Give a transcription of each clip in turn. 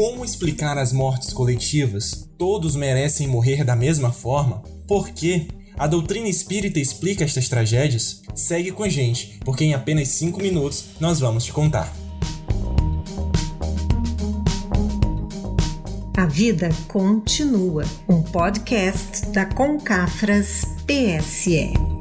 Como explicar as mortes coletivas? Todos merecem morrer da mesma forma? Por quê? A doutrina espírita explica estas tragédias? Segue com a gente, porque em apenas 5 minutos nós vamos te contar. A Vida Continua, um podcast da Concafras PSE.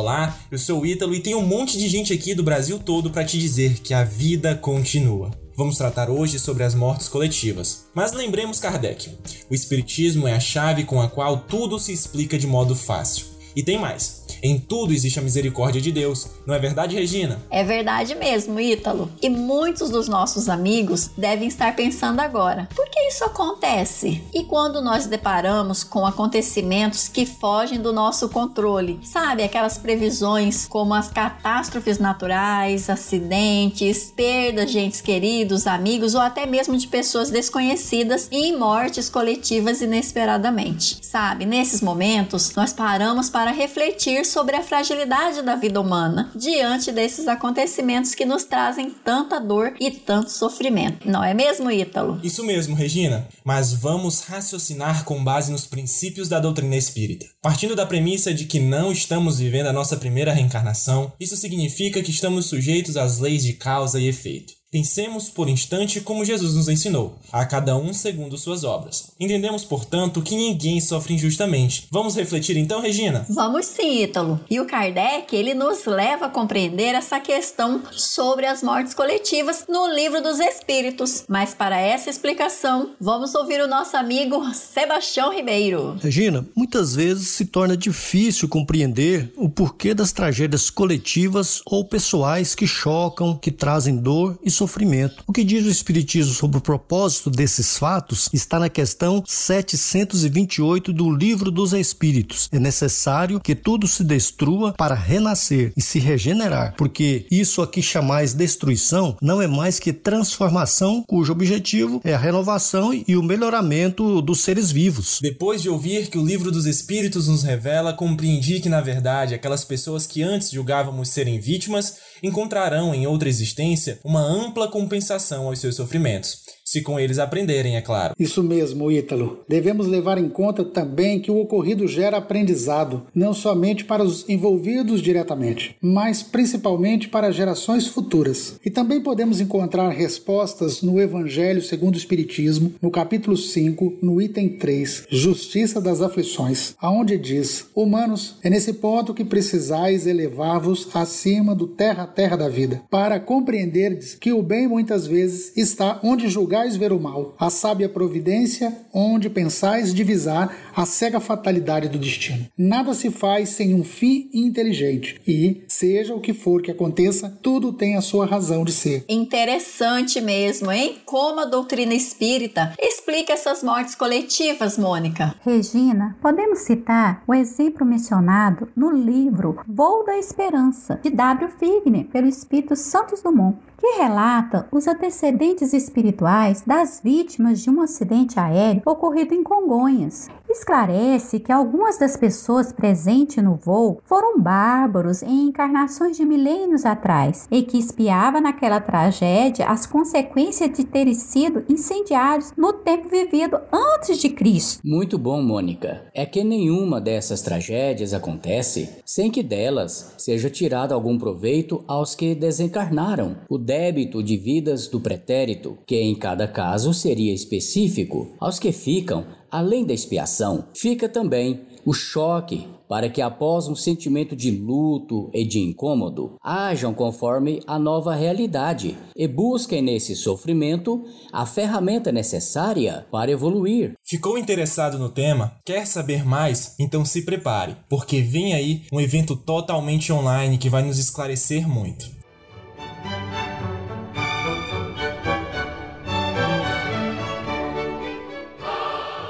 Olá, eu sou o Ítalo e tem um monte de gente aqui do Brasil todo para te dizer que a vida continua. Vamos tratar hoje sobre as mortes coletivas. Mas lembremos Kardec: o Espiritismo é a chave com a qual tudo se explica de modo fácil. E tem mais. Em tudo existe a misericórdia de Deus. Não é verdade, Regina? É verdade mesmo, Ítalo. E muitos dos nossos amigos devem estar pensando agora: por que isso acontece? E quando nós deparamos com acontecimentos que fogem do nosso controle, sabe, aquelas previsões como as catástrofes naturais, acidentes, perdas de entes queridos, amigos ou até mesmo de pessoas desconhecidas e mortes coletivas inesperadamente. Sabe, nesses momentos nós paramos para refletir sobre a fragilidade da vida humana diante desses acontecimentos que nos trazem tanta dor e tanto sofrimento. Não é mesmo, Ítalo? Isso mesmo, Regina. Mas vamos raciocinar com base nos princípios da doutrina espírita. Partindo da premissa de que não estamos vivendo a nossa primeira reencarnação, isso significa que estamos sujeitos às leis de causa e efeito. Pensemos por instante como Jesus nos ensinou, a cada um segundo suas obras. Entendemos, portanto, que ninguém sofre injustamente. Vamos refletir então, Regina? Vamos sim, Ítalo. E o Kardec, ele nos leva a compreender essa questão sobre as mortes coletivas no Livro dos Espíritos. Mas para essa explicação, vamos ouvir o nosso amigo Sebastião Ribeiro. Regina, muitas vezes se torna difícil compreender o porquê das tragédias coletivas ou pessoais que chocam, que trazem dor e sofrimento. O que diz o Espiritismo sobre o propósito desses fatos está na questão 728 do Livro dos Espíritos. É necessário que tudo se destrua para renascer e se regenerar, porque isso aqui chamais destruição não é mais que transformação, cujo objetivo é a renovação e o melhoramento dos seres vivos. Depois de ouvir que o Livro dos Espíritos nos revela, compreendi que, na verdade, aquelas pessoas que antes julgávamos serem vítimas encontrarão em outra existência uma ampla compensação aos seus sofrimentos se com eles aprenderem, é claro. Isso mesmo, Ítalo. Devemos levar em conta também que o ocorrido gera aprendizado, não somente para os envolvidos diretamente, mas principalmente para gerações futuras. E também podemos encontrar respostas no Evangelho segundo o Espiritismo, no capítulo 5, no item 3, Justiça das Aflições, aonde diz: Humanos, é nesse ponto que precisais elevar-vos acima do terra-terra da vida, para compreenderdes que o bem muitas vezes está onde julgar julgais ver o mal, a sábia providência, onde pensais divisar a cega fatalidade do destino. Nada se faz sem um fim inteligente, e, seja o que for que aconteça, tudo tem a sua razão de ser. Interessante mesmo, hein? Como a doutrina espírita explica essas mortes coletivas, Mônica. Regina, podemos citar o exemplo mencionado no livro Voo da Esperança, de W. Figne, pelo Espírito Santos Dumont que relata os antecedentes espirituais das vítimas de um acidente aéreo ocorrido em Congonhas. Esclarece que algumas das pessoas presentes no voo foram bárbaros em encarnações de milênios atrás e que espiava naquela tragédia as consequências de terem sido incendiários no tempo vivido antes de Cristo. Muito bom, Mônica. É que nenhuma dessas tragédias acontece sem que delas seja tirado algum proveito aos que desencarnaram. O débito de vidas do pretérito, que em cada caso seria específico, aos que ficam, além da expiação, fica também o choque para que após um sentimento de luto e de incômodo, hajam conforme a nova realidade e busquem nesse sofrimento a ferramenta necessária para evoluir. Ficou interessado no tema? Quer saber mais? Então se prepare, porque vem aí um evento totalmente online que vai nos esclarecer muito.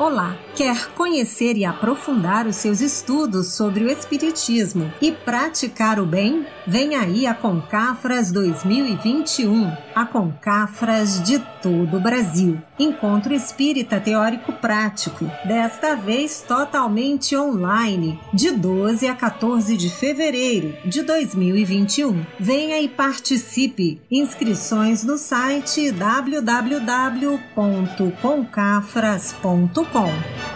Olá! Quer conhecer e aprofundar os seus estudos sobre o Espiritismo e praticar o bem? Vem aí a Concafras 2021, a Concafras de todo o Brasil. Encontro espírita teórico prático, desta vez totalmente online, de 12 a 14 de fevereiro de 2021. Venha e participe. Inscrições no site www.concafras.com.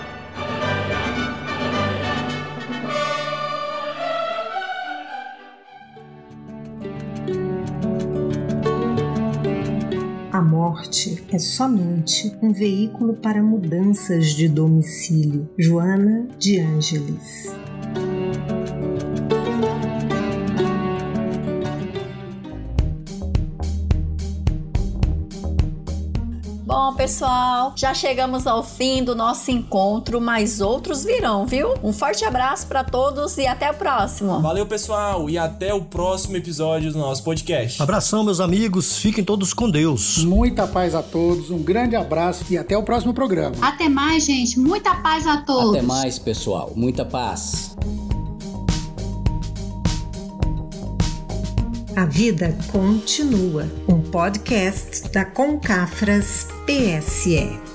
morte é somente um veículo para mudanças de domicílio. Joana de Ângeles. Pessoal, já chegamos ao fim do nosso encontro, mas outros virão, viu? Um forte abraço para todos e até o próximo. Valeu, pessoal, e até o próximo episódio do nosso podcast. Abração, meus amigos, fiquem todos com Deus. Muita paz a todos, um grande abraço e até o próximo programa. Até mais, gente. Muita paz a todos. Até mais, pessoal. Muita paz. A Vida Continua, um podcast da Concafras PSE.